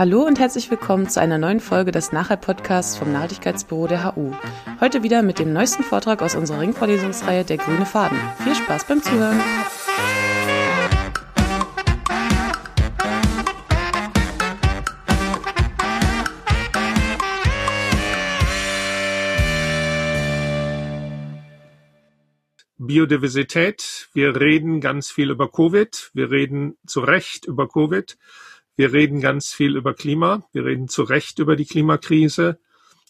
Hallo und herzlich willkommen zu einer neuen Folge des Nachhalt-Podcasts vom Nachhaltigkeitsbüro der HU. Heute wieder mit dem neuesten Vortrag aus unserer Ringvorlesungsreihe Der grüne Faden. Viel Spaß beim Zuhören! Biodiversität. Wir reden ganz viel über Covid. Wir reden zu Recht über Covid. Wir reden ganz viel über Klima. Wir reden zu Recht über die Klimakrise.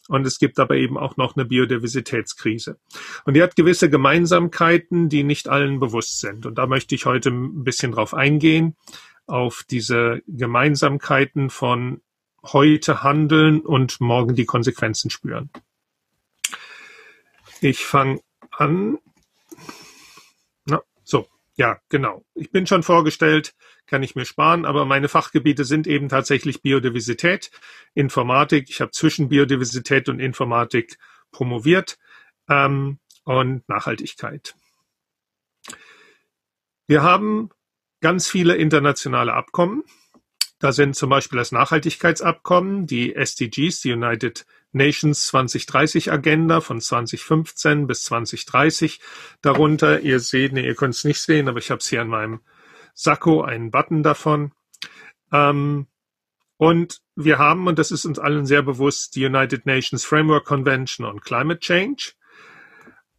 Und es gibt aber eben auch noch eine Biodiversitätskrise. Und die hat gewisse Gemeinsamkeiten, die nicht allen bewusst sind. Und da möchte ich heute ein bisschen drauf eingehen, auf diese Gemeinsamkeiten von heute handeln und morgen die Konsequenzen spüren. Ich fange an. Ja, genau. Ich bin schon vorgestellt kann ich mir sparen, aber meine Fachgebiete sind eben tatsächlich Biodiversität, Informatik. Ich habe zwischen Biodiversität und Informatik promoviert ähm, und Nachhaltigkeit. Wir haben ganz viele internationale Abkommen. Da sind zum Beispiel das Nachhaltigkeitsabkommen, die SDGs, die United Nations 2030 Agenda von 2015 bis 2030 darunter. Ihr seht, nee, ihr könnt es nicht sehen, aber ich habe es hier an meinem Sakko einen Button davon. Ähm, und wir haben, und das ist uns allen sehr bewusst, die United Nations Framework Convention on Climate Change.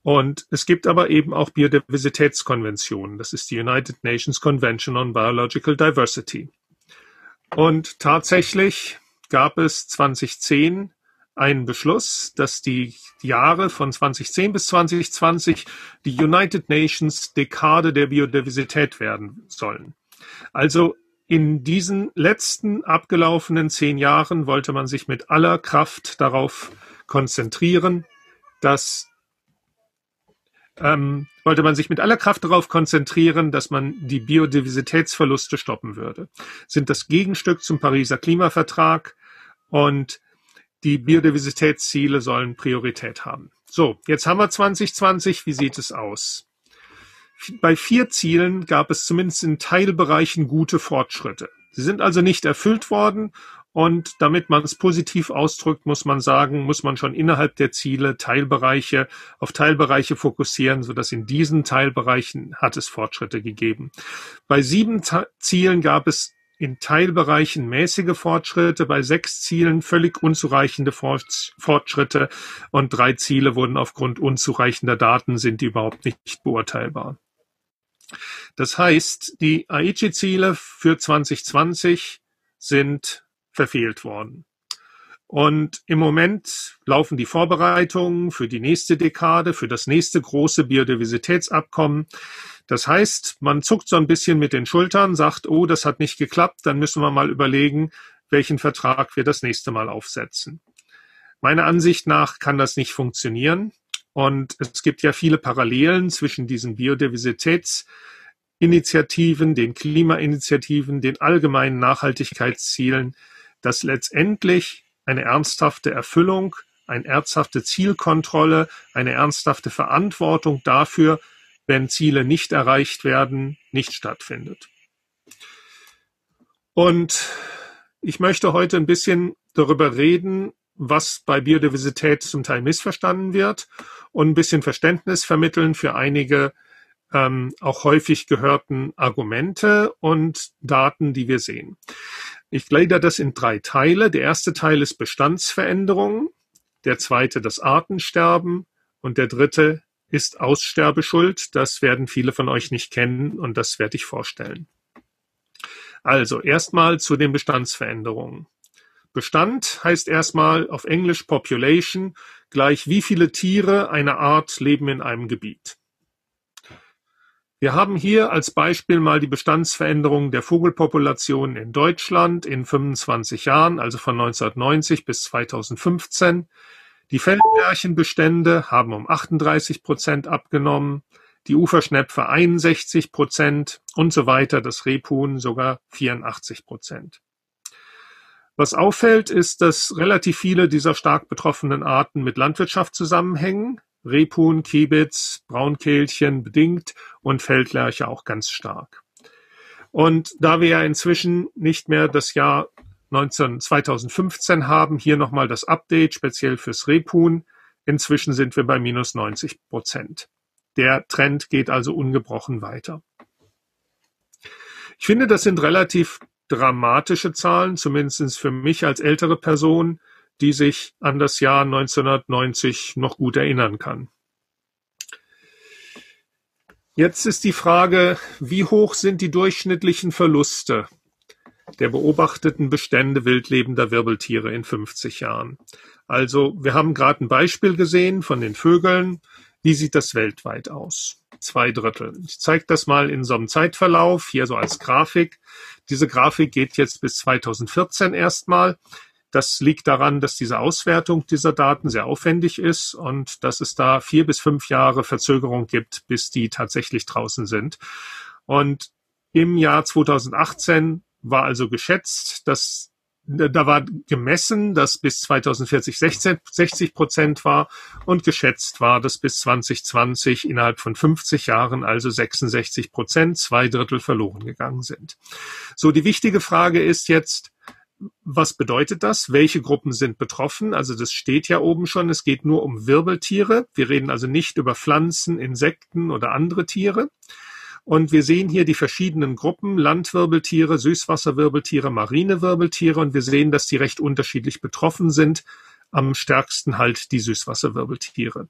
Und es gibt aber eben auch Biodiversitätskonventionen. Das ist die United Nations Convention on Biological Diversity. Und tatsächlich gab es 2010 einen Beschluss, dass die Jahre von 2010 bis 2020 die United Nations Dekade der Biodiversität werden sollen. Also in diesen letzten abgelaufenen zehn Jahren wollte man sich mit aller Kraft darauf konzentrieren, dass ähm, wollte man sich mit aller Kraft darauf konzentrieren, dass man die Biodiversitätsverluste stoppen würde. Sind das Gegenstück zum Pariser Klimavertrag und die Biodiversitätsziele sollen Priorität haben. So, jetzt haben wir 2020. Wie sieht es aus? Bei vier Zielen gab es zumindest in Teilbereichen gute Fortschritte. Sie sind also nicht erfüllt worden und damit man es positiv ausdrückt, muss man sagen, muss man schon innerhalb der Ziele Teilbereiche auf Teilbereiche fokussieren, sodass in diesen Teilbereichen hat es Fortschritte gegeben. Bei sieben Zielen gab es in Teilbereichen mäßige Fortschritte, bei sechs Zielen völlig unzureichende Fortschritte und drei Ziele wurden aufgrund unzureichender Daten sind die überhaupt nicht beurteilbar. Das heißt, die Aichi-Ziele für 2020 sind verfehlt worden. Und im Moment laufen die Vorbereitungen für die nächste Dekade, für das nächste große Biodiversitätsabkommen. Das heißt, man zuckt so ein bisschen mit den Schultern, sagt, oh, das hat nicht geklappt, dann müssen wir mal überlegen, welchen Vertrag wir das nächste Mal aufsetzen. Meiner Ansicht nach kann das nicht funktionieren. Und es gibt ja viele Parallelen zwischen diesen Biodiversitätsinitiativen, den Klimainitiativen, den allgemeinen Nachhaltigkeitszielen, dass letztendlich eine ernsthafte Erfüllung, eine ernsthafte Zielkontrolle, eine ernsthafte Verantwortung dafür, wenn Ziele nicht erreicht werden, nicht stattfindet. Und ich möchte heute ein bisschen darüber reden, was bei Biodiversität zum Teil missverstanden wird und ein bisschen Verständnis vermitteln für einige ähm, auch häufig gehörten Argumente und Daten, die wir sehen. Ich glieder das in drei Teile. Der erste Teil ist Bestandsveränderungen, der zweite das Artensterben und der dritte ist Aussterbeschuld. Das werden viele von euch nicht kennen und das werde ich vorstellen. Also erstmal zu den Bestandsveränderungen. Bestand heißt erstmal auf Englisch Population gleich wie viele Tiere einer Art leben in einem Gebiet. Wir haben hier als Beispiel mal die Bestandsveränderung der Vogelpopulation in Deutschland in 25 Jahren, also von 1990 bis 2015. Die Feldlerchenbestände haben um 38 Prozent abgenommen, die Uferschnepfe 61 Prozent und so weiter, das Rebhuhn sogar 84 Prozent. Was auffällt, ist, dass relativ viele dieser stark betroffenen Arten mit Landwirtschaft zusammenhängen. Rebhuhn, Kiebitz, Braunkehlchen bedingt und Feldlerche auch ganz stark. Und da wir ja inzwischen nicht mehr das Jahr 19, 2015 haben. Hier nochmal das Update, speziell fürs Rebhuhn. Inzwischen sind wir bei minus 90 Prozent. Der Trend geht also ungebrochen weiter. Ich finde, das sind relativ dramatische Zahlen, zumindest für mich als ältere Person, die sich an das Jahr 1990 noch gut erinnern kann. Jetzt ist die Frage, wie hoch sind die durchschnittlichen Verluste der beobachteten Bestände wildlebender Wirbeltiere in 50 Jahren? Also, wir haben gerade ein Beispiel gesehen von den Vögeln. Wie sieht das weltweit aus? Zwei Drittel. Ich zeige das mal in so einem Zeitverlauf, hier so als Grafik. Diese Grafik geht jetzt bis 2014 erstmal. Das liegt daran, dass diese Auswertung dieser Daten sehr aufwendig ist und dass es da vier bis fünf Jahre Verzögerung gibt, bis die tatsächlich draußen sind. Und im Jahr 2018 war also geschätzt, dass da war gemessen, dass bis 2040 60 Prozent war und geschätzt war, dass bis 2020 innerhalb von 50 Jahren also 66 Prozent, zwei Drittel verloren gegangen sind. So, die wichtige Frage ist jetzt, was bedeutet das? Welche Gruppen sind betroffen? Also das steht ja oben schon. Es geht nur um Wirbeltiere. Wir reden also nicht über Pflanzen, Insekten oder andere Tiere. Und wir sehen hier die verschiedenen Gruppen, Landwirbeltiere, Süßwasserwirbeltiere, Marinewirbeltiere. Und wir sehen, dass die recht unterschiedlich betroffen sind. Am stärksten halt die Süßwasserwirbeltiere.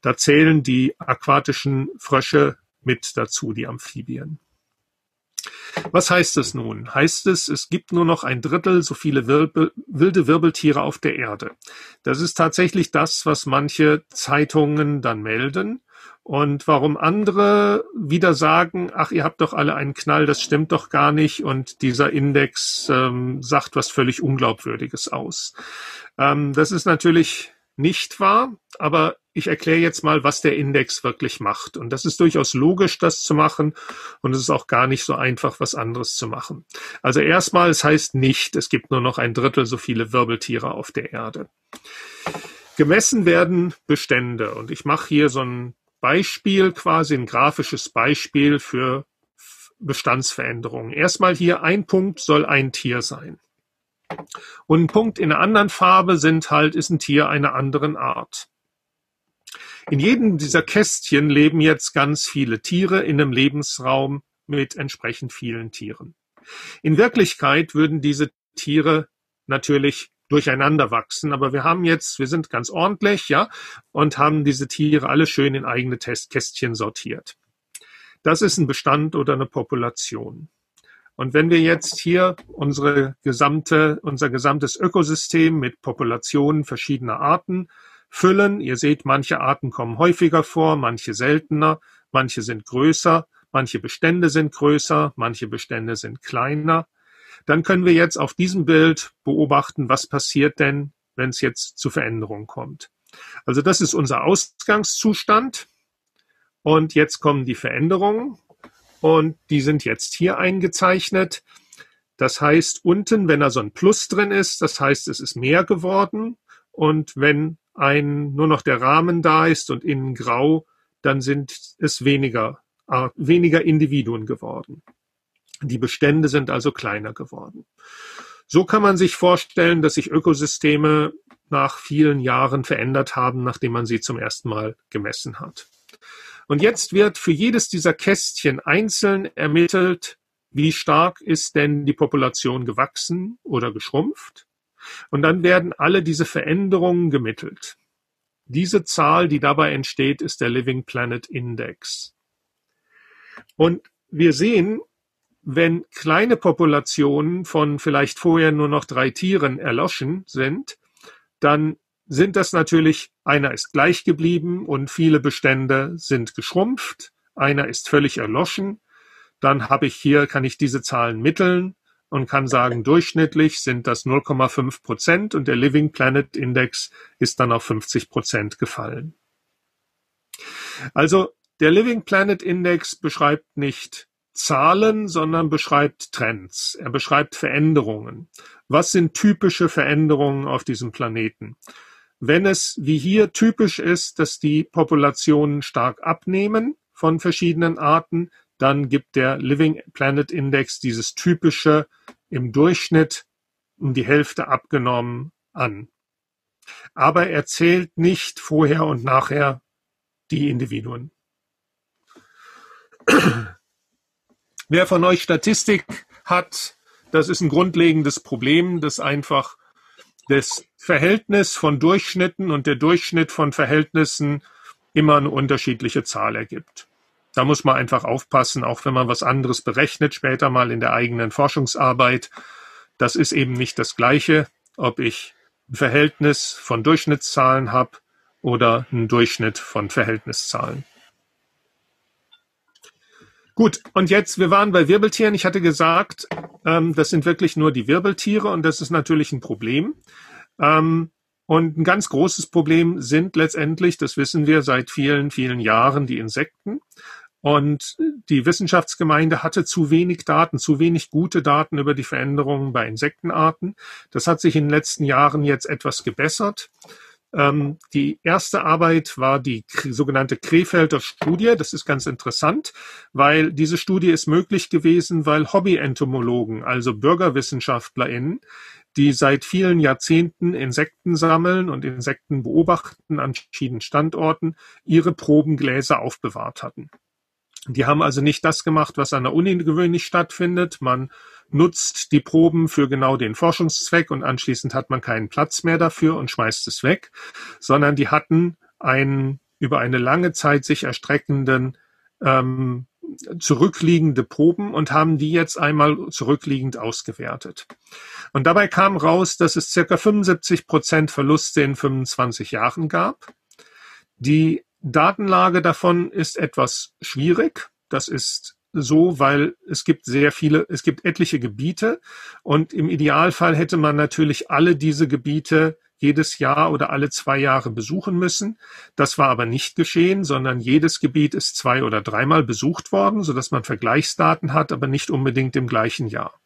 Da zählen die aquatischen Frösche mit dazu, die Amphibien. Was heißt es nun? Heißt es, es gibt nur noch ein Drittel so viele Wirbel, wilde Wirbeltiere auf der Erde? Das ist tatsächlich das, was manche Zeitungen dann melden. Und warum andere wieder sagen, ach, ihr habt doch alle einen Knall, das stimmt doch gar nicht. Und dieser Index ähm, sagt was völlig Unglaubwürdiges aus. Ähm, das ist natürlich nicht wahr, aber ich erkläre jetzt mal, was der Index wirklich macht. Und das ist durchaus logisch, das zu machen. Und es ist auch gar nicht so einfach, was anderes zu machen. Also erstmal, es heißt nicht, es gibt nur noch ein Drittel so viele Wirbeltiere auf der Erde. Gemessen werden Bestände. Und ich mache hier so ein Beispiel, quasi ein grafisches Beispiel für Bestandsveränderungen. Erstmal hier ein Punkt soll ein Tier sein. Und ein Punkt in einer anderen Farbe sind halt, ist ein Tier einer anderen Art. In jedem dieser Kästchen leben jetzt ganz viele Tiere in einem Lebensraum mit entsprechend vielen Tieren. In Wirklichkeit würden diese Tiere natürlich durcheinander wachsen, aber wir haben jetzt, wir sind ganz ordentlich, ja, und haben diese Tiere alle schön in eigene Testkästchen sortiert. Das ist ein Bestand oder eine Population. Und wenn wir jetzt hier unsere gesamte, unser gesamtes Ökosystem mit Populationen verschiedener Arten füllen, ihr seht, manche Arten kommen häufiger vor, manche seltener, manche sind größer, manche Bestände sind größer, manche Bestände sind kleiner, dann können wir jetzt auf diesem Bild beobachten, was passiert denn, wenn es jetzt zu Veränderungen kommt. Also das ist unser Ausgangszustand. Und jetzt kommen die Veränderungen und die sind jetzt hier eingezeichnet. Das heißt, unten, wenn da so ein Plus drin ist, das heißt, es ist mehr geworden. Und wenn ein, nur noch der Rahmen da ist und innen grau, dann sind es weniger, weniger Individuen geworden. Die Bestände sind also kleiner geworden. So kann man sich vorstellen, dass sich Ökosysteme nach vielen Jahren verändert haben, nachdem man sie zum ersten Mal gemessen hat. Und jetzt wird für jedes dieser Kästchen einzeln ermittelt, wie stark ist denn die Population gewachsen oder geschrumpft. Und dann werden alle diese Veränderungen gemittelt. Diese Zahl, die dabei entsteht, ist der Living Planet Index. Und wir sehen, wenn kleine Populationen von vielleicht vorher nur noch drei Tieren erloschen sind, dann sind das natürlich, einer ist gleich geblieben und viele Bestände sind geschrumpft, einer ist völlig erloschen. Dann habe ich hier, kann ich diese Zahlen mitteln und kann sagen, durchschnittlich sind das 0,5 Prozent und der Living Planet Index ist dann auf 50 Prozent gefallen. Also der Living Planet Index beschreibt nicht Zahlen, sondern beschreibt Trends. Er beschreibt Veränderungen. Was sind typische Veränderungen auf diesem Planeten? Wenn es wie hier typisch ist, dass die Populationen stark abnehmen von verschiedenen Arten, dann gibt der Living Planet Index dieses typische im Durchschnitt um die Hälfte abgenommen an. Aber er zählt nicht vorher und nachher die Individuen. Wer von euch Statistik hat, das ist ein grundlegendes Problem, das einfach das Verhältnis von Durchschnitten und der Durchschnitt von Verhältnissen immer eine unterschiedliche Zahl ergibt. Da muss man einfach aufpassen, auch wenn man was anderes berechnet, später mal in der eigenen Forschungsarbeit. Das ist eben nicht das Gleiche, ob ich ein Verhältnis von Durchschnittszahlen habe oder einen Durchschnitt von Verhältniszahlen. Gut, und jetzt, wir waren bei Wirbeltieren. Ich hatte gesagt, ähm, das sind wirklich nur die Wirbeltiere und das ist natürlich ein Problem. Ähm, und ein ganz großes Problem sind letztendlich, das wissen wir seit vielen, vielen Jahren, die Insekten. Und die Wissenschaftsgemeinde hatte zu wenig Daten, zu wenig gute Daten über die Veränderungen bei Insektenarten. Das hat sich in den letzten Jahren jetzt etwas gebessert. Ähm, die erste Arbeit war die sogenannte Krefelder Studie. Das ist ganz interessant, weil diese Studie ist möglich gewesen, weil Hobby-Entomologen, also BürgerwissenschaftlerInnen, die seit vielen Jahrzehnten Insekten sammeln und Insekten beobachten an verschiedenen Standorten, ihre Probengläser aufbewahrt hatten. Die haben also nicht das gemacht, was an der Uni gewöhnlich stattfindet. Man nutzt die Proben für genau den Forschungszweck und anschließend hat man keinen Platz mehr dafür und schmeißt es weg, sondern die hatten einen über eine lange Zeit sich erstreckenden ähm, zurückliegende Proben und haben die jetzt einmal zurückliegend ausgewertet. Und dabei kam raus, dass es circa 75 Prozent Verluste in 25 Jahren gab. Die Datenlage davon ist etwas schwierig. Das ist so, weil es gibt sehr viele, es gibt etliche Gebiete und im Idealfall hätte man natürlich alle diese Gebiete jedes Jahr oder alle zwei Jahre besuchen müssen. Das war aber nicht geschehen, sondern jedes Gebiet ist zwei oder dreimal besucht worden, sodass man Vergleichsdaten hat, aber nicht unbedingt im gleichen Jahr.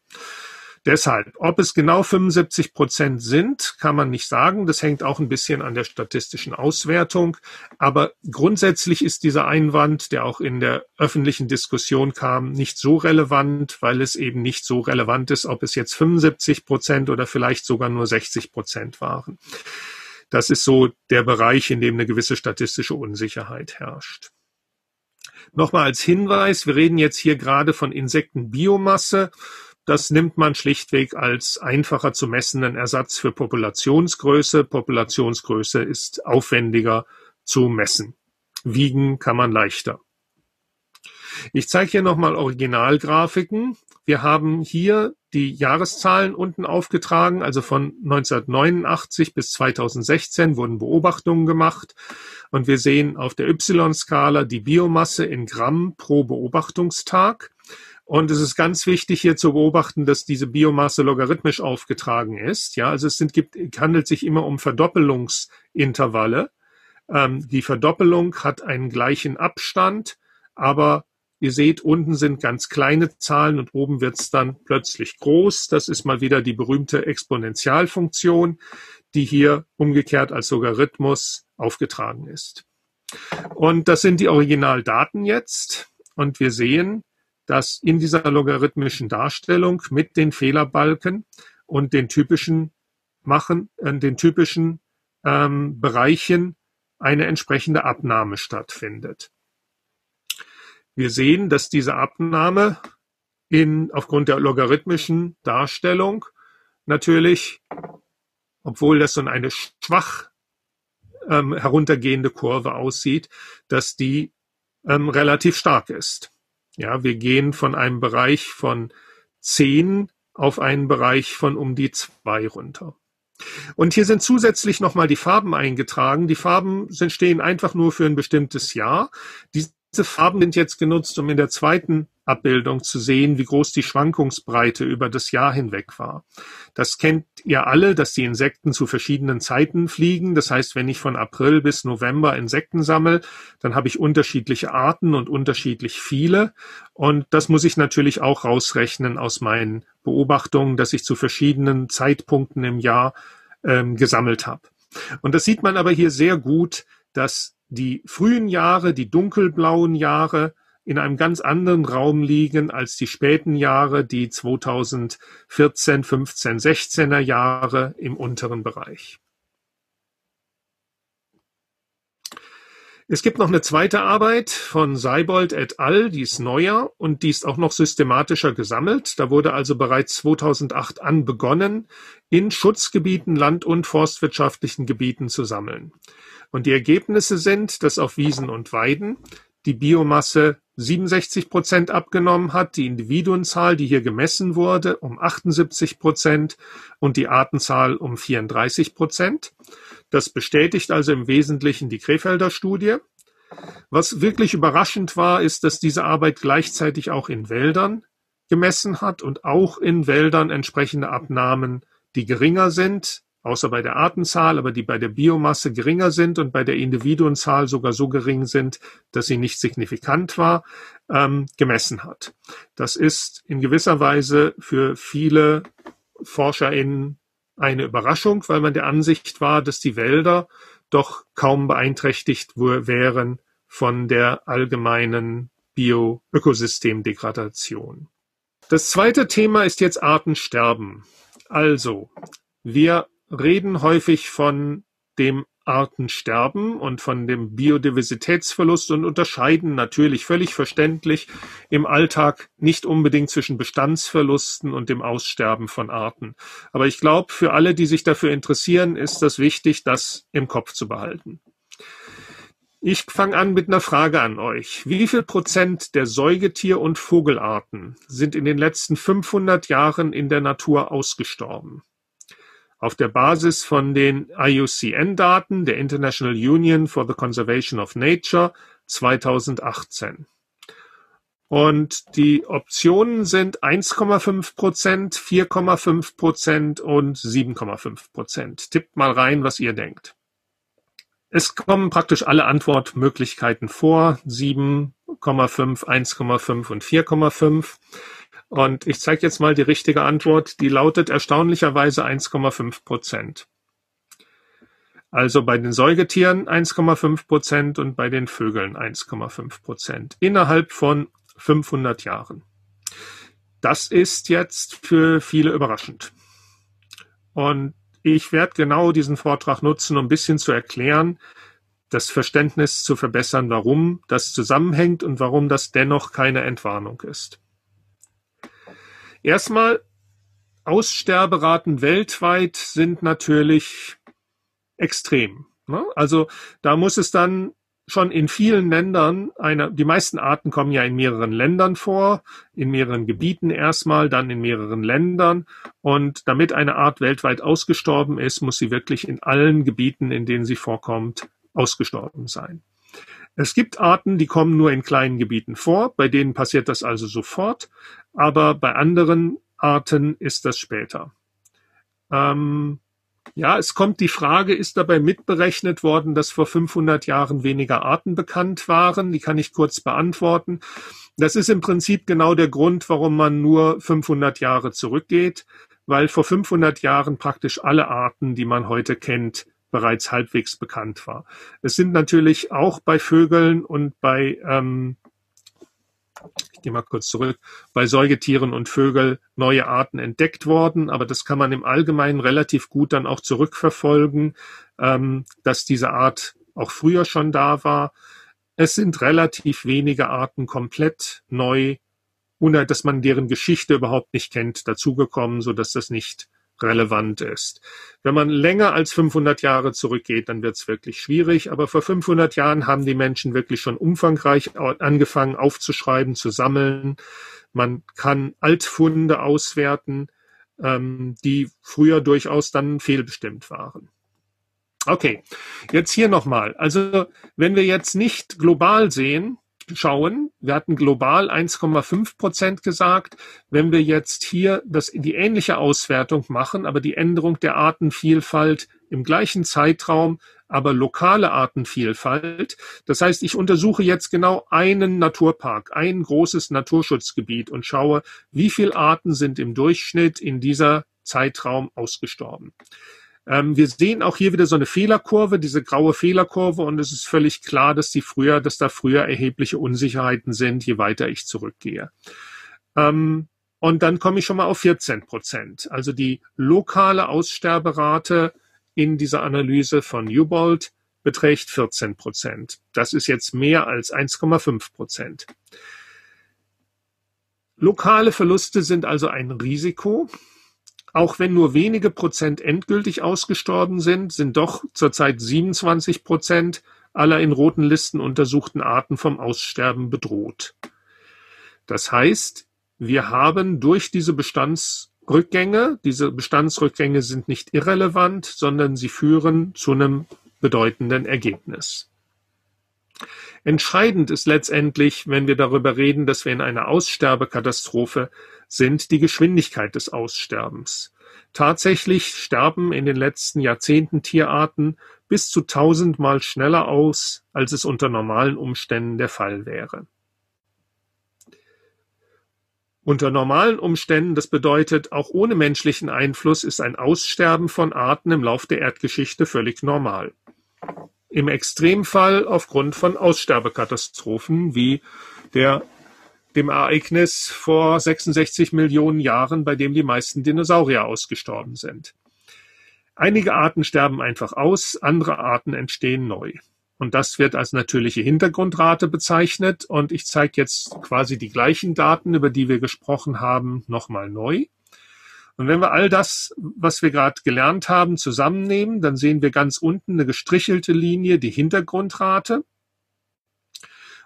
Deshalb, ob es genau 75 Prozent sind, kann man nicht sagen. Das hängt auch ein bisschen an der statistischen Auswertung. Aber grundsätzlich ist dieser Einwand, der auch in der öffentlichen Diskussion kam, nicht so relevant, weil es eben nicht so relevant ist, ob es jetzt 75 Prozent oder vielleicht sogar nur 60 Prozent waren. Das ist so der Bereich, in dem eine gewisse statistische Unsicherheit herrscht. Nochmal als Hinweis, wir reden jetzt hier gerade von Insektenbiomasse. Das nimmt man schlichtweg als einfacher zu messenden Ersatz für Populationsgröße. Populationsgröße ist aufwendiger zu messen. Wiegen kann man leichter. Ich zeige hier nochmal Originalgrafiken. Wir haben hier die Jahreszahlen unten aufgetragen, also von 1989 bis 2016 wurden Beobachtungen gemacht und wir sehen auf der Y-Skala die Biomasse in Gramm pro Beobachtungstag. Und es ist ganz wichtig hier zu beobachten, dass diese Biomasse logarithmisch aufgetragen ist. Ja, also es sind, gibt, handelt sich immer um Verdoppelungsintervalle. Ähm, die Verdoppelung hat einen gleichen Abstand, aber ihr seht, unten sind ganz kleine Zahlen und oben wird es dann plötzlich groß. Das ist mal wieder die berühmte Exponentialfunktion, die hier umgekehrt als Logarithmus aufgetragen ist. Und das sind die Originaldaten jetzt. Und wir sehen, dass in dieser logarithmischen Darstellung mit den Fehlerbalken und den typischen machen, äh, den typischen ähm, Bereichen eine entsprechende Abnahme stattfindet. Wir sehen, dass diese Abnahme in, aufgrund der logarithmischen Darstellung natürlich, obwohl das so eine schwach ähm, heruntergehende Kurve aussieht, dass die ähm, relativ stark ist. Ja, wir gehen von einem Bereich von zehn auf einen Bereich von um die zwei runter. Und hier sind zusätzlich nochmal die Farben eingetragen. Die Farben sind, stehen einfach nur für ein bestimmtes Jahr. Die diese Farben sind jetzt genutzt, um in der zweiten Abbildung zu sehen, wie groß die Schwankungsbreite über das Jahr hinweg war. Das kennt ihr alle, dass die Insekten zu verschiedenen Zeiten fliegen. Das heißt, wenn ich von April bis November Insekten sammle, dann habe ich unterschiedliche Arten und unterschiedlich viele. Und das muss ich natürlich auch rausrechnen aus meinen Beobachtungen, dass ich zu verschiedenen Zeitpunkten im Jahr ähm, gesammelt habe. Und das sieht man aber hier sehr gut, dass die frühen Jahre, die dunkelblauen Jahre, in einem ganz anderen Raum liegen als die späten Jahre, die 2014, 15, 16er Jahre im unteren Bereich. Es gibt noch eine zweite Arbeit von Seibold et al., die ist neuer und die ist auch noch systematischer gesammelt. Da wurde also bereits 2008 an begonnen, in Schutzgebieten, land- und forstwirtschaftlichen Gebieten zu sammeln. Und die Ergebnisse sind, dass auf Wiesen und Weiden die Biomasse 67 Prozent abgenommen hat, die Individuenzahl, die hier gemessen wurde, um 78 Prozent und die Artenzahl um 34 Prozent. Das bestätigt also im Wesentlichen die Krefelder Studie. Was wirklich überraschend war, ist, dass diese Arbeit gleichzeitig auch in Wäldern gemessen hat und auch in Wäldern entsprechende Abnahmen, die geringer sind, außer bei der Artenzahl, aber die bei der Biomasse geringer sind und bei der Individuenzahl sogar so gering sind, dass sie nicht signifikant war, ähm, gemessen hat. Das ist in gewisser Weise für viele ForscherInnen eine Überraschung, weil man der Ansicht war, dass die Wälder doch kaum beeinträchtigt wären von der allgemeinen Bioökosystemdegradation. Das zweite Thema ist jetzt Artensterben. Also, wir reden häufig von dem Artensterben und von dem Biodiversitätsverlust und unterscheiden natürlich völlig verständlich im Alltag nicht unbedingt zwischen Bestandsverlusten und dem Aussterben von Arten. Aber ich glaube, für alle, die sich dafür interessieren, ist das wichtig, das im Kopf zu behalten. Ich fange an mit einer Frage an euch. Wie viel Prozent der Säugetier- und Vogelarten sind in den letzten 500 Jahren in der Natur ausgestorben? Auf der Basis von den IUCN-Daten der International Union for the Conservation of Nature 2018. Und die Optionen sind 1,5 Prozent, 4,5 Prozent und 7,5 Prozent. Tippt mal rein, was ihr denkt. Es kommen praktisch alle Antwortmöglichkeiten vor. 7,5, 1,5 und 4,5. Und ich zeige jetzt mal die richtige Antwort. Die lautet erstaunlicherweise 1,5 Prozent. Also bei den Säugetieren 1,5 Prozent und bei den Vögeln 1,5 Prozent innerhalb von 500 Jahren. Das ist jetzt für viele überraschend. Und ich werde genau diesen Vortrag nutzen, um ein bisschen zu erklären, das Verständnis zu verbessern, warum das zusammenhängt und warum das dennoch keine Entwarnung ist. Erstmal, Aussterberaten weltweit sind natürlich extrem. Ne? Also da muss es dann schon in vielen Ländern, eine, die meisten Arten kommen ja in mehreren Ländern vor, in mehreren Gebieten erstmal, dann in mehreren Ländern. Und damit eine Art weltweit ausgestorben ist, muss sie wirklich in allen Gebieten, in denen sie vorkommt, ausgestorben sein. Es gibt Arten, die kommen nur in kleinen Gebieten vor, bei denen passiert das also sofort, aber bei anderen Arten ist das später. Ähm, ja, es kommt die Frage, ist dabei mitberechnet worden, dass vor 500 Jahren weniger Arten bekannt waren? Die kann ich kurz beantworten. Das ist im Prinzip genau der Grund, warum man nur 500 Jahre zurückgeht, weil vor 500 Jahren praktisch alle Arten, die man heute kennt, bereits halbwegs bekannt war. Es sind natürlich auch bei Vögeln und bei, ähm, ich gehe mal kurz zurück, bei Säugetieren und Vögeln neue Arten entdeckt worden, aber das kann man im Allgemeinen relativ gut dann auch zurückverfolgen, ähm, dass diese Art auch früher schon da war. Es sind relativ wenige Arten komplett neu, ohne dass man deren Geschichte überhaupt nicht kennt, dazugekommen, so dass das nicht relevant ist. Wenn man länger als 500 Jahre zurückgeht, dann wird es wirklich schwierig. Aber vor 500 Jahren haben die Menschen wirklich schon umfangreich angefangen aufzuschreiben, zu sammeln. Man kann Altfunde auswerten, ähm, die früher durchaus dann fehlbestimmt waren. Okay, jetzt hier nochmal. Also wenn wir jetzt nicht global sehen, schauen, wir hatten global 1,5 Prozent gesagt. Wenn wir jetzt hier das, die ähnliche Auswertung machen, aber die Änderung der Artenvielfalt im gleichen Zeitraum, aber lokale Artenvielfalt. Das heißt, ich untersuche jetzt genau einen Naturpark, ein großes Naturschutzgebiet und schaue, wie viele Arten sind im Durchschnitt in dieser Zeitraum ausgestorben. Ähm, wir sehen auch hier wieder so eine Fehlerkurve, diese graue Fehlerkurve, und es ist völlig klar, dass die früher, dass da früher erhebliche Unsicherheiten sind, je weiter ich zurückgehe. Ähm, und dann komme ich schon mal auf 14 Prozent. Also die lokale Aussterberate in dieser Analyse von Newbold beträgt 14 Prozent. Das ist jetzt mehr als 1,5 Prozent. Lokale Verluste sind also ein Risiko. Auch wenn nur wenige Prozent endgültig ausgestorben sind, sind doch zurzeit 27 Prozent aller in roten Listen untersuchten Arten vom Aussterben bedroht. Das heißt, wir haben durch diese Bestandsrückgänge, diese Bestandsrückgänge sind nicht irrelevant, sondern sie führen zu einem bedeutenden Ergebnis. Entscheidend ist letztendlich, wenn wir darüber reden, dass wir in einer Aussterbekatastrophe sind, die Geschwindigkeit des Aussterbens. Tatsächlich sterben in den letzten Jahrzehnten Tierarten bis zu tausendmal schneller aus, als es unter normalen Umständen der Fall wäre. Unter normalen Umständen, das bedeutet auch ohne menschlichen Einfluss, ist ein Aussterben von Arten im Lauf der Erdgeschichte völlig normal. Im Extremfall aufgrund von Aussterbekatastrophen wie der, dem Ereignis vor 66 Millionen Jahren, bei dem die meisten Dinosaurier ausgestorben sind. Einige Arten sterben einfach aus, andere Arten entstehen neu. Und das wird als natürliche Hintergrundrate bezeichnet. Und ich zeige jetzt quasi die gleichen Daten, über die wir gesprochen haben, nochmal neu. Und wenn wir all das, was wir gerade gelernt haben, zusammennehmen, dann sehen wir ganz unten eine gestrichelte Linie, die Hintergrundrate.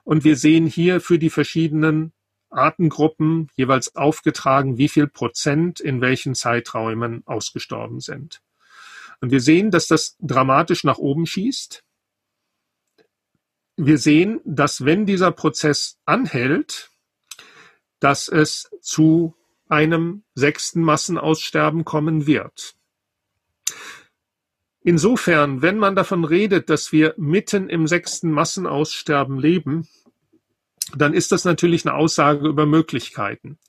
Und wir sehen hier für die verschiedenen Artengruppen jeweils aufgetragen, wie viel Prozent in welchen Zeiträumen ausgestorben sind. Und wir sehen, dass das dramatisch nach oben schießt. Wir sehen, dass wenn dieser Prozess anhält, dass es zu einem sechsten Massenaussterben kommen wird. Insofern, wenn man davon redet, dass wir mitten im sechsten Massenaussterben leben, dann ist das natürlich eine Aussage über Möglichkeiten.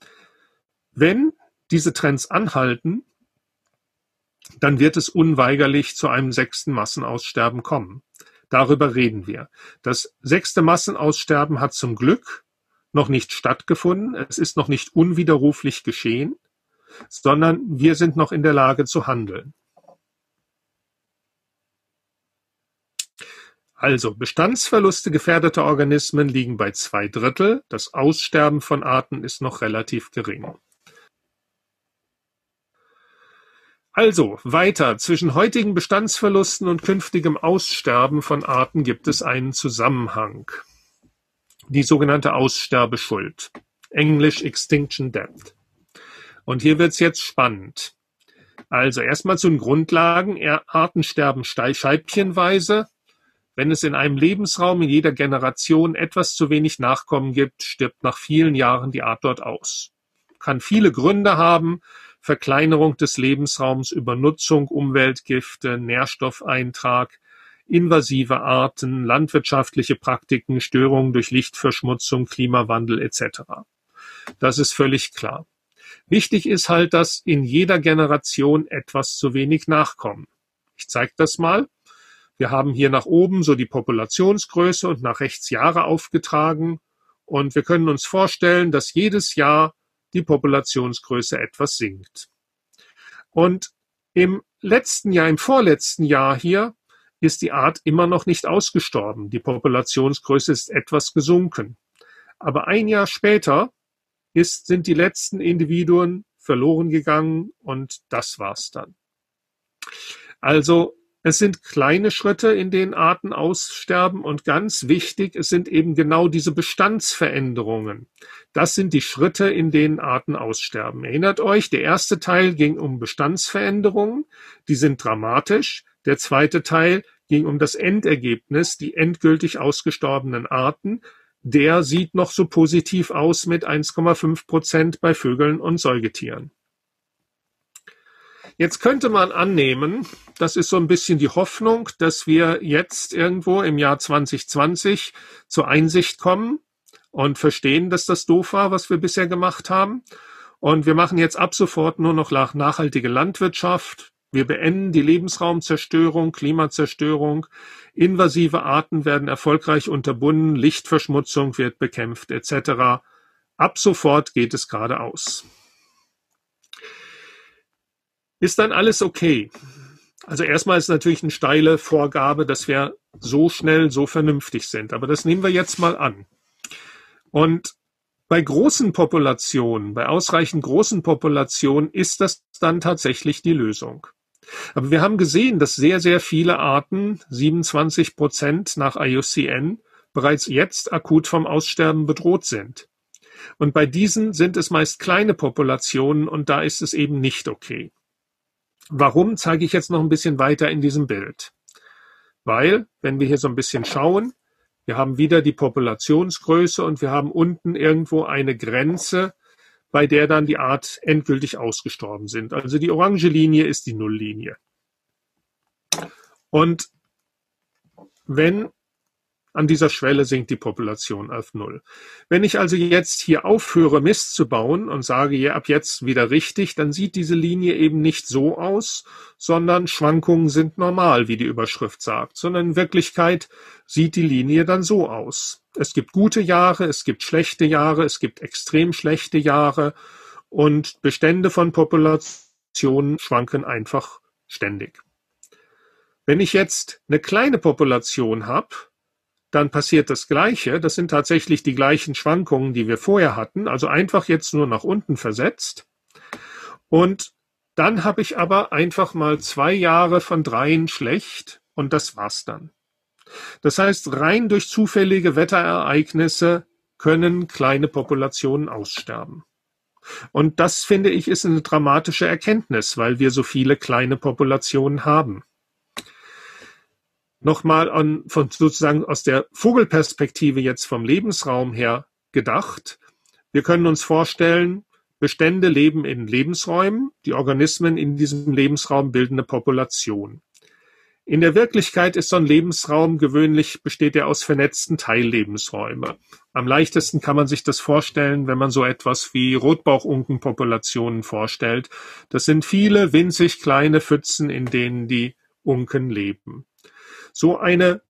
Wenn diese Trends anhalten, dann wird es unweigerlich zu einem sechsten Massenaussterben kommen. Darüber reden wir. Das sechste Massenaussterben hat zum Glück noch nicht stattgefunden, es ist noch nicht unwiderruflich geschehen, sondern wir sind noch in der Lage zu handeln. Also Bestandsverluste gefährdeter Organismen liegen bei zwei Drittel, das Aussterben von Arten ist noch relativ gering. Also weiter, zwischen heutigen Bestandsverlusten und künftigem Aussterben von Arten gibt es einen Zusammenhang die sogenannte Aussterbeschuld. Englisch Extinction Debt. Und hier wird's jetzt spannend. Also erstmal zu den Grundlagen. Arten sterben scheibchenweise. Wenn es in einem Lebensraum in jeder Generation etwas zu wenig Nachkommen gibt, stirbt nach vielen Jahren die Art dort aus. Kann viele Gründe haben. Verkleinerung des Lebensraums, Übernutzung, Umweltgifte, Nährstoffeintrag, invasive Arten, landwirtschaftliche Praktiken, Störungen durch Lichtverschmutzung, Klimawandel etc. Das ist völlig klar. Wichtig ist halt, dass in jeder Generation etwas zu wenig nachkommen. Ich zeige das mal. Wir haben hier nach oben so die Populationsgröße und nach rechts Jahre aufgetragen. Und wir können uns vorstellen, dass jedes Jahr die Populationsgröße etwas sinkt. Und im letzten Jahr, im vorletzten Jahr hier, ist die Art immer noch nicht ausgestorben. Die Populationsgröße ist etwas gesunken. Aber ein Jahr später ist, sind die letzten Individuen verloren gegangen und das war's dann. Also es sind kleine Schritte, in denen Arten aussterben und ganz wichtig, es sind eben genau diese Bestandsveränderungen. Das sind die Schritte, in denen Arten aussterben. Erinnert euch, der erste Teil ging um Bestandsveränderungen, die sind dramatisch. Der zweite Teil ging um das Endergebnis, die endgültig ausgestorbenen Arten. Der sieht noch so positiv aus mit 1,5 Prozent bei Vögeln und Säugetieren. Jetzt könnte man annehmen, das ist so ein bisschen die Hoffnung, dass wir jetzt irgendwo im Jahr 2020 zur Einsicht kommen und verstehen, dass das doof war, was wir bisher gemacht haben. Und wir machen jetzt ab sofort nur noch nachhaltige Landwirtschaft, Wir beenden die Lebensraumzerstörung, Klimazerstörung, invasive Arten werden erfolgreich unterbunden, Lichtverschmutzung wird bekämpft etc. Ab sofort geht es geradeaus. Ist dann alles okay? Also erstmal ist natürlich eine steile Vorgabe, dass wir so schnell, so vernünftig sind. Aber das nehmen wir jetzt mal an. Und bei großen Populationen, bei ausreichend großen Populationen ist das dann tatsächlich die Lösung. Aber wir haben gesehen, dass sehr, sehr viele Arten, 27 Prozent nach IUCN, bereits jetzt akut vom Aussterben bedroht sind. Und bei diesen sind es meist kleine Populationen und da ist es eben nicht okay. Warum zeige ich jetzt noch ein bisschen weiter in diesem Bild? Weil, wenn wir hier so ein bisschen schauen, wir haben wieder die Populationsgröße und wir haben unten irgendwo eine Grenze, bei der dann die Art endgültig ausgestorben sind. Also die orange Linie ist die Nulllinie. Und wenn an dieser Schwelle sinkt die Population auf Null. Wenn ich also jetzt hier aufhöre, Mist zu bauen und sage, ja, ab jetzt wieder richtig, dann sieht diese Linie eben nicht so aus, sondern Schwankungen sind normal, wie die Überschrift sagt, sondern in Wirklichkeit sieht die Linie dann so aus. Es gibt gute Jahre, es gibt schlechte Jahre, es gibt extrem schlechte Jahre und Bestände von Populationen schwanken einfach ständig. Wenn ich jetzt eine kleine Population habe, dann passiert das Gleiche. Das sind tatsächlich die gleichen Schwankungen, die wir vorher hatten, also einfach jetzt nur nach unten versetzt. Und dann habe ich aber einfach mal zwei Jahre von dreien schlecht und das war's dann. Das heißt, rein durch zufällige Wetterereignisse können kleine Populationen aussterben. Und das finde ich ist eine dramatische Erkenntnis, weil wir so viele kleine Populationen haben nochmal an, von sozusagen aus der Vogelperspektive jetzt vom Lebensraum her gedacht. Wir können uns vorstellen, Bestände leben in Lebensräumen, die Organismen in diesem Lebensraum bilden eine Population. In der Wirklichkeit ist so ein Lebensraum gewöhnlich, besteht er aus vernetzten Teillebensräumen. Am leichtesten kann man sich das vorstellen, wenn man so etwas wie Rotbauchunkenpopulationen vorstellt. Das sind viele winzig kleine Pfützen, in denen die Unken leben so eine,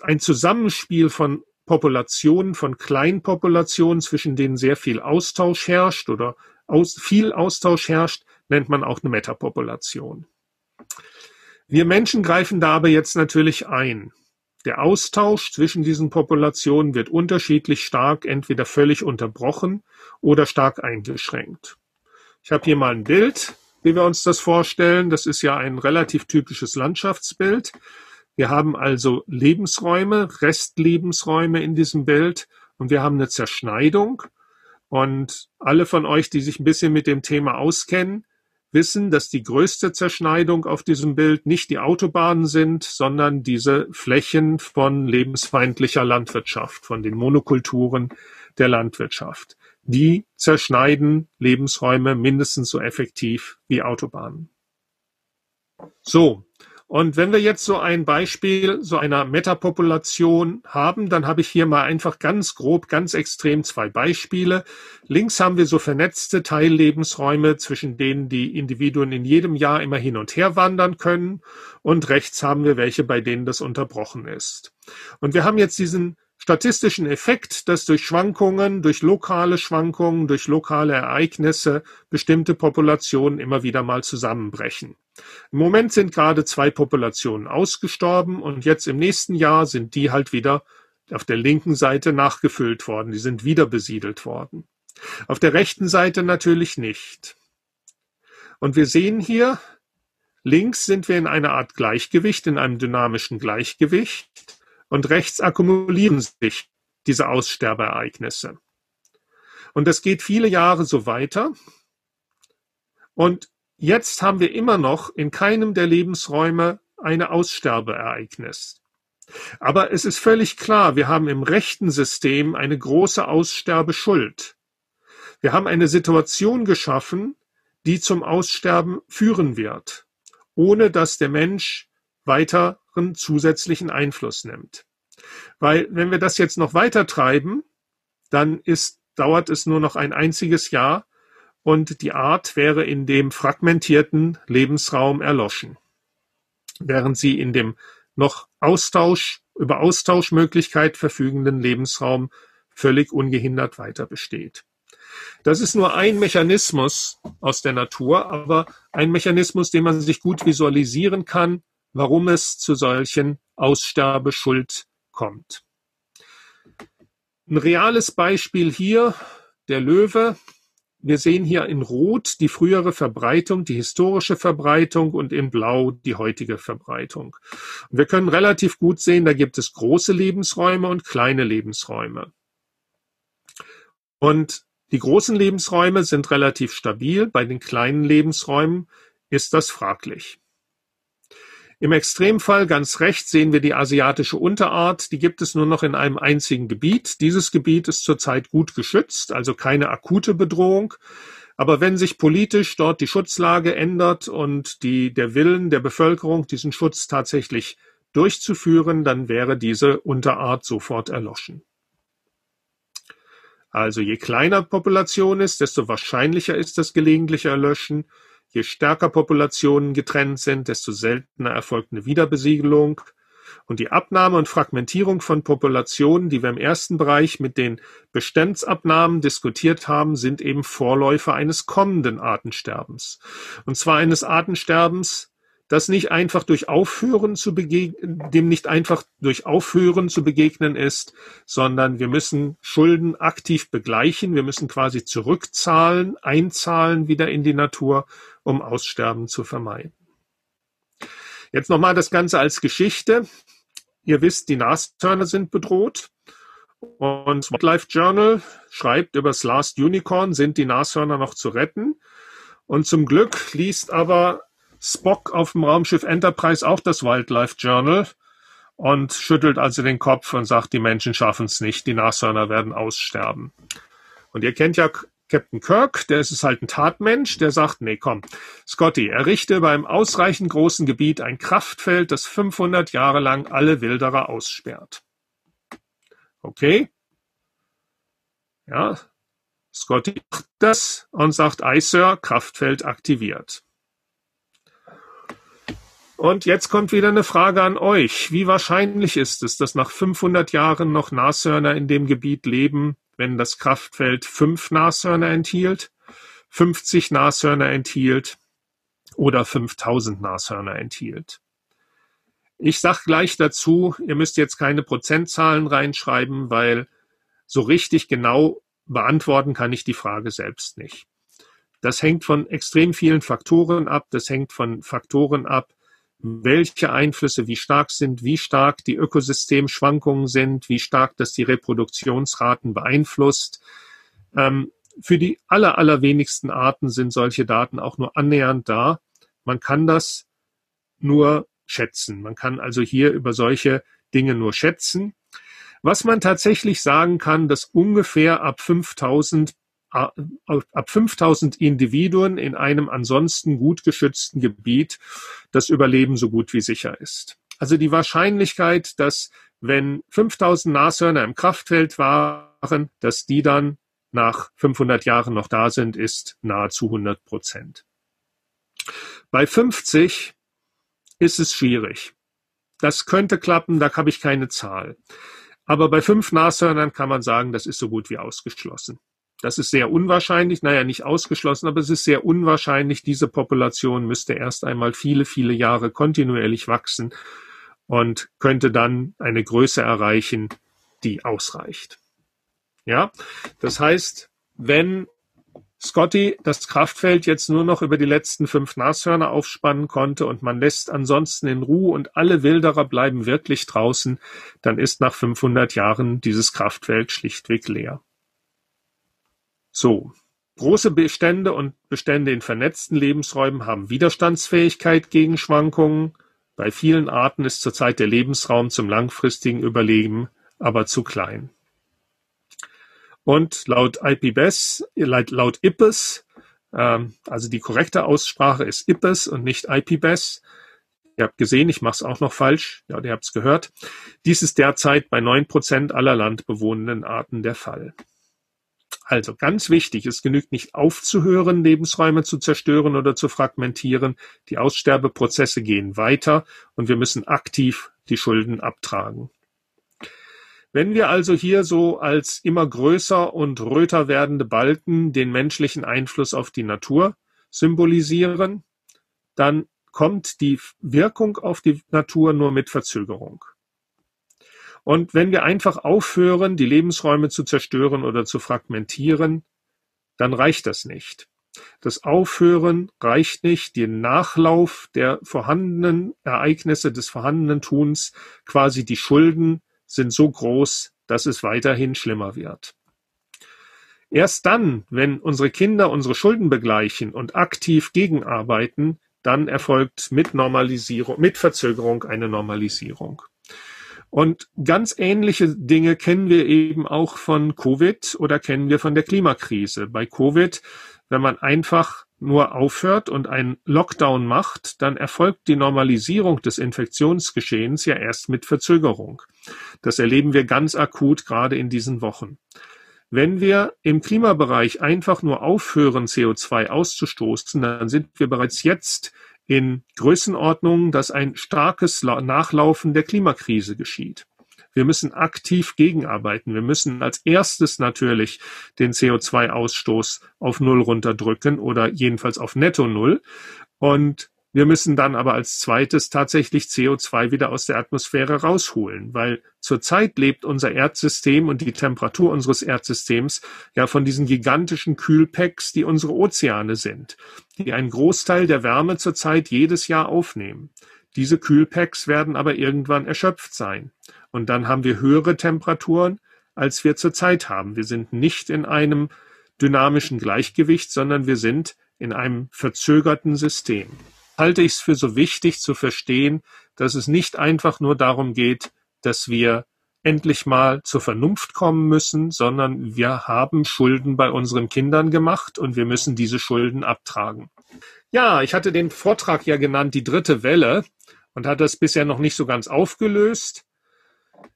ein Zusammenspiel von Populationen, von Kleinpopulationen, zwischen denen sehr viel Austausch herrscht oder aus, viel Austausch herrscht, nennt man auch eine Metapopulation. Wir Menschen greifen da aber jetzt natürlich ein. Der Austausch zwischen diesen Populationen wird unterschiedlich stark, entweder völlig unterbrochen oder stark eingeschränkt. Ich habe hier mal ein Bild, wie wir uns das vorstellen. Das ist ja ein relativ typisches Landschaftsbild. Wir haben also Lebensräume, Restlebensräume in diesem Bild und wir haben eine Zerschneidung. Und alle von euch, die sich ein bisschen mit dem Thema auskennen, wissen, dass die größte Zerschneidung auf diesem Bild nicht die Autobahnen sind, sondern diese Flächen von lebensfeindlicher Landwirtschaft, von den Monokulturen der Landwirtschaft. Die zerschneiden Lebensräume mindestens so effektiv wie Autobahnen. So, und wenn wir jetzt so ein Beispiel so einer Metapopulation haben, dann habe ich hier mal einfach ganz grob, ganz extrem zwei Beispiele. Links haben wir so vernetzte Teillebensräume, zwischen denen die Individuen in jedem Jahr immer hin und her wandern können. Und rechts haben wir welche, bei denen das unterbrochen ist. Und wir haben jetzt diesen statistischen Effekt, dass durch Schwankungen, durch lokale Schwankungen, durch lokale Ereignisse bestimmte Populationen immer wieder mal zusammenbrechen. Im Moment sind gerade zwei Populationen ausgestorben und jetzt im nächsten Jahr sind die halt wieder auf der linken Seite nachgefüllt worden, die sind wieder besiedelt worden. Auf der rechten Seite natürlich nicht. Und wir sehen hier, links sind wir in einer Art Gleichgewicht, in einem dynamischen Gleichgewicht und rechts akkumulieren sich diese Aussterbeereignisse. Und das geht viele Jahre so weiter. Und jetzt haben wir immer noch in keinem der Lebensräume eine Aussterbeereignis. Aber es ist völlig klar, wir haben im rechten System eine große Aussterbeschuld. Wir haben eine Situation geschaffen, die zum Aussterben führen wird, ohne dass der Mensch weiter weiteren zusätzlichen Einfluss nimmt. Weil wenn wir das jetzt noch weiter treiben, dann ist, dauert es nur noch ein einziges Jahr und die Art wäre in dem fragmentierten Lebensraum erloschen, während sie in dem noch Austausch, über Austauschmöglichkeit verfügenden Lebensraum völlig ungehindert weiter besteht. Das ist nur ein Mechanismus aus der Natur, aber ein Mechanismus, den man sich gut visualisieren kann, warum es zu solchen Aussterbeschuld kommt. Ein reales Beispiel hier, der Löwe, wir sehen hier in Rot die frühere Verbreitung, die historische Verbreitung und in Blau die heutige Verbreitung. Und wir können relativ gut sehen, da gibt es große Lebensräume und kleine Lebensräume. Und die großen Lebensräume sind relativ stabil, bei den kleinen Lebensräumen ist das fraglich. Im Extremfall ganz rechts sehen wir die asiatische Unterart, die gibt es nur noch in einem einzigen Gebiet. Dieses Gebiet ist zurzeit gut geschützt, also keine akute Bedrohung. Aber wenn sich politisch dort die Schutzlage ändert und die, der Willen der Bevölkerung, diesen Schutz tatsächlich durchzuführen, dann wäre diese Unterart sofort erloschen. Also je kleiner Population ist, desto wahrscheinlicher ist das gelegentliche Erlöschen. Je stärker Populationen getrennt sind, desto seltener erfolgt eine Wiederbesiegelung. Und die Abnahme und Fragmentierung von Populationen, die wir im ersten Bereich mit den Bestandsabnahmen diskutiert haben, sind eben Vorläufer eines kommenden Artensterbens. Und zwar eines Artensterbens, das nicht einfach durch Aufhören zu begegnen, dem nicht einfach durch Aufhören zu begegnen ist, sondern wir müssen Schulden aktiv begleichen, wir müssen quasi zurückzahlen, einzahlen wieder in die Natur, um Aussterben zu vermeiden. Jetzt nochmal das Ganze als Geschichte. Ihr wisst, die Nashörner sind bedroht. Und Wildlife Journal schreibt, über das Last Unicorn sind die Nashörner noch zu retten. Und zum Glück liest aber Spock auf dem Raumschiff Enterprise auch das Wildlife Journal und schüttelt also den Kopf und sagt, die Menschen schaffen es nicht, die Nashörner werden aussterben. Und ihr kennt ja Captain Kirk, der ist halt ein Tatmensch, der sagt, nee, komm, Scotty, errichte beim ausreichend großen Gebiet ein Kraftfeld, das 500 Jahre lang alle Wilderer aussperrt. Okay? Ja, Scotty macht das und sagt, Aye, Sir, Kraftfeld aktiviert. Und jetzt kommt wieder eine Frage an euch. Wie wahrscheinlich ist es, dass nach 500 Jahren noch Nashörner in dem Gebiet leben, wenn das Kraftfeld fünf Nashörner enthielt, 50 Nashörner enthielt oder 5000 Nashörner enthielt? Ich sag gleich dazu, ihr müsst jetzt keine Prozentzahlen reinschreiben, weil so richtig genau beantworten kann ich die Frage selbst nicht. Das hängt von extrem vielen Faktoren ab. Das hängt von Faktoren ab, welche Einflüsse wie stark sind, wie stark die Ökosystemschwankungen sind, wie stark das die Reproduktionsraten beeinflusst. Ähm, für die aller, allerwenigsten Arten sind solche Daten auch nur annähernd da. Man kann das nur schätzen. Man kann also hier über solche Dinge nur schätzen. Was man tatsächlich sagen kann, dass ungefähr ab 5000 ab 5000 Individuen in einem ansonsten gut geschützten Gebiet das Überleben so gut wie sicher ist. Also die Wahrscheinlichkeit, dass wenn 5000 Nashörner im Kraftfeld waren, dass die dann nach 500 Jahren noch da sind, ist nahezu 100 Prozent. Bei 50 ist es schwierig. Das könnte klappen, da habe ich keine Zahl. Aber bei fünf Nashörnern kann man sagen, das ist so gut wie ausgeschlossen. Das ist sehr unwahrscheinlich, naja, nicht ausgeschlossen, aber es ist sehr unwahrscheinlich. Diese Population müsste erst einmal viele, viele Jahre kontinuierlich wachsen und könnte dann eine Größe erreichen, die ausreicht. Ja, das heißt, wenn Scotty das Kraftfeld jetzt nur noch über die letzten fünf Nashörner aufspannen konnte und man lässt ansonsten in Ruhe und alle Wilderer bleiben wirklich draußen, dann ist nach 500 Jahren dieses Kraftfeld schlichtweg leer. So, große Bestände und Bestände in vernetzten Lebensräumen haben Widerstandsfähigkeit gegen Schwankungen. Bei vielen Arten ist zurzeit der Lebensraum zum langfristigen Überleben aber zu klein. Und laut IPBES, laut IPBES, ähm, also die korrekte Aussprache ist IPBES und nicht IPBES. Ihr habt gesehen, ich mache es auch noch falsch. Ja, ihr habt es gehört. Dies ist derzeit bei neun Prozent aller landbewohnenden Arten der Fall. Also ganz wichtig, es genügt nicht aufzuhören, Lebensräume zu zerstören oder zu fragmentieren. Die Aussterbeprozesse gehen weiter und wir müssen aktiv die Schulden abtragen. Wenn wir also hier so als immer größer und röter werdende Balken den menschlichen Einfluss auf die Natur symbolisieren, dann kommt die Wirkung auf die Natur nur mit Verzögerung. Und wenn wir einfach aufhören, die Lebensräume zu zerstören oder zu fragmentieren, dann reicht das nicht. Das Aufhören reicht nicht, den Nachlauf der vorhandenen Ereignisse des vorhandenen Tuns, quasi die Schulden sind so groß, dass es weiterhin schlimmer wird. Erst dann, wenn unsere Kinder unsere Schulden begleichen und aktiv gegenarbeiten, dann erfolgt mit Normalisierung, mit Verzögerung eine Normalisierung. Und ganz ähnliche Dinge kennen wir eben auch von Covid oder kennen wir von der Klimakrise. Bei Covid, wenn man einfach nur aufhört und einen Lockdown macht, dann erfolgt die Normalisierung des Infektionsgeschehens ja erst mit Verzögerung. Das erleben wir ganz akut gerade in diesen Wochen. Wenn wir im Klimabereich einfach nur aufhören, CO2 auszustoßen, dann sind wir bereits jetzt in Größenordnungen, dass ein starkes Nachlaufen der Klimakrise geschieht. Wir müssen aktiv gegenarbeiten. Wir müssen als erstes natürlich den CO2-Ausstoß auf Null runterdrücken oder jedenfalls auf Netto Null. Und wir müssen dann aber als zweites tatsächlich CO2 wieder aus der Atmosphäre rausholen, weil zurzeit lebt unser Erdsystem und die Temperatur unseres Erdsystems ja von diesen gigantischen Kühlpacks, die unsere Ozeane sind, die einen Großteil der Wärme zurzeit jedes Jahr aufnehmen. Diese Kühlpacks werden aber irgendwann erschöpft sein. Und dann haben wir höhere Temperaturen, als wir zurzeit haben. Wir sind nicht in einem dynamischen Gleichgewicht, sondern wir sind in einem verzögerten System halte ich es für so wichtig zu verstehen, dass es nicht einfach nur darum geht, dass wir endlich mal zur Vernunft kommen müssen, sondern wir haben Schulden bei unseren Kindern gemacht und wir müssen diese Schulden abtragen. Ja, ich hatte den Vortrag ja genannt, die dritte Welle, und hatte es bisher noch nicht so ganz aufgelöst.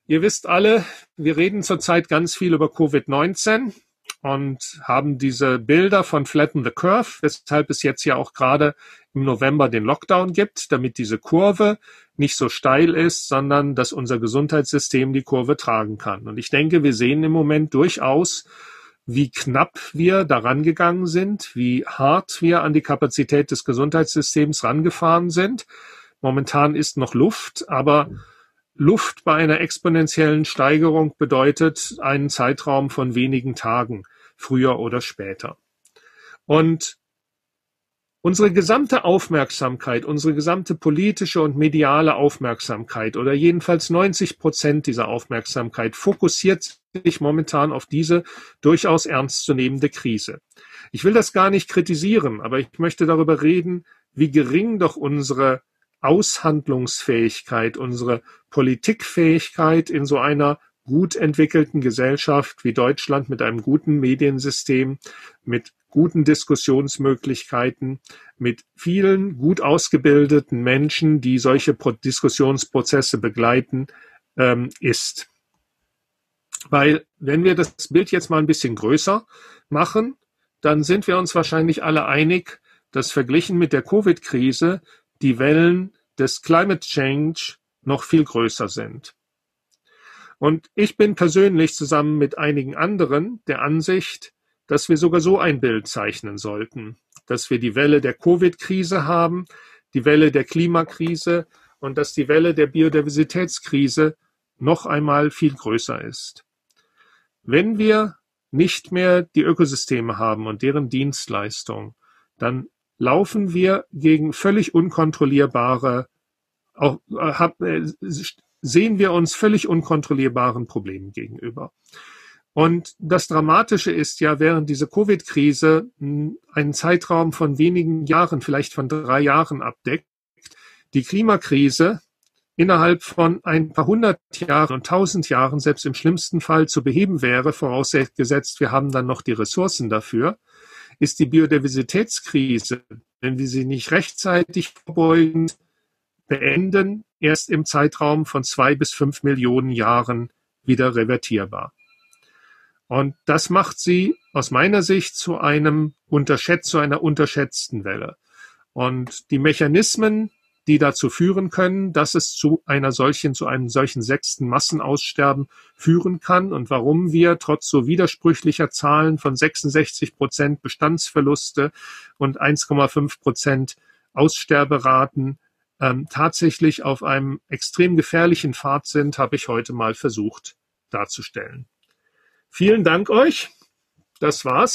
Ihr wisst alle, wir reden zurzeit ganz viel über Covid-19 und haben diese Bilder von Flatten the Curve, weshalb es jetzt ja auch gerade im November den Lockdown gibt, damit diese Kurve nicht so steil ist, sondern dass unser Gesundheitssystem die Kurve tragen kann. Und ich denke, wir sehen im Moment durchaus, wie knapp wir daran gegangen sind, wie hart wir an die Kapazität des Gesundheitssystems rangefahren sind. Momentan ist noch Luft, aber Luft bei einer exponentiellen Steigerung bedeutet einen Zeitraum von wenigen Tagen, früher oder später. Und unsere gesamte Aufmerksamkeit, unsere gesamte politische und mediale Aufmerksamkeit oder jedenfalls 90 Prozent dieser Aufmerksamkeit fokussiert sich momentan auf diese durchaus ernstzunehmende Krise. Ich will das gar nicht kritisieren, aber ich möchte darüber reden, wie gering doch unsere Aushandlungsfähigkeit, unsere Politikfähigkeit in so einer gut entwickelten Gesellschaft wie Deutschland mit einem guten Mediensystem, mit guten Diskussionsmöglichkeiten, mit vielen gut ausgebildeten Menschen, die solche Diskussionsprozesse begleiten, ähm, ist. Weil wenn wir das Bild jetzt mal ein bisschen größer machen, dann sind wir uns wahrscheinlich alle einig, dass verglichen mit der Covid-Krise die Wellen des Climate Change noch viel größer sind. Und ich bin persönlich zusammen mit einigen anderen der Ansicht, dass wir sogar so ein Bild zeichnen sollten, dass wir die Welle der Covid-Krise haben, die Welle der Klimakrise und dass die Welle der Biodiversitätskrise noch einmal viel größer ist. Wenn wir nicht mehr die Ökosysteme haben und deren Dienstleistung, dann laufen wir gegen völlig unkontrollierbare, auch, äh, äh, sehen wir uns völlig unkontrollierbaren Problemen gegenüber. Und das Dramatische ist ja, während diese Covid-Krise einen Zeitraum von wenigen Jahren, vielleicht von drei Jahren abdeckt, die Klimakrise innerhalb von ein paar hundert Jahren und tausend Jahren selbst im schlimmsten Fall zu beheben wäre, vorausgesetzt, wir haben dann noch die Ressourcen dafür, ist die Biodiversitätskrise, wenn wir sie nicht rechtzeitig vorbeugend beenden, erst im Zeitraum von zwei bis fünf Millionen Jahren wieder revertierbar. Und das macht sie aus meiner Sicht zu einem unterschätzt, zu einer unterschätzten Welle. Und die Mechanismen, die dazu führen können, dass es zu einer solchen, zu einem solchen sechsten Massenaussterben führen kann und warum wir trotz so widersprüchlicher Zahlen von 66 Prozent Bestandsverluste und 1,5 Prozent Aussterberaten ähm, tatsächlich auf einem extrem gefährlichen Pfad sind, habe ich heute mal versucht darzustellen. Vielen Dank euch. Das war's.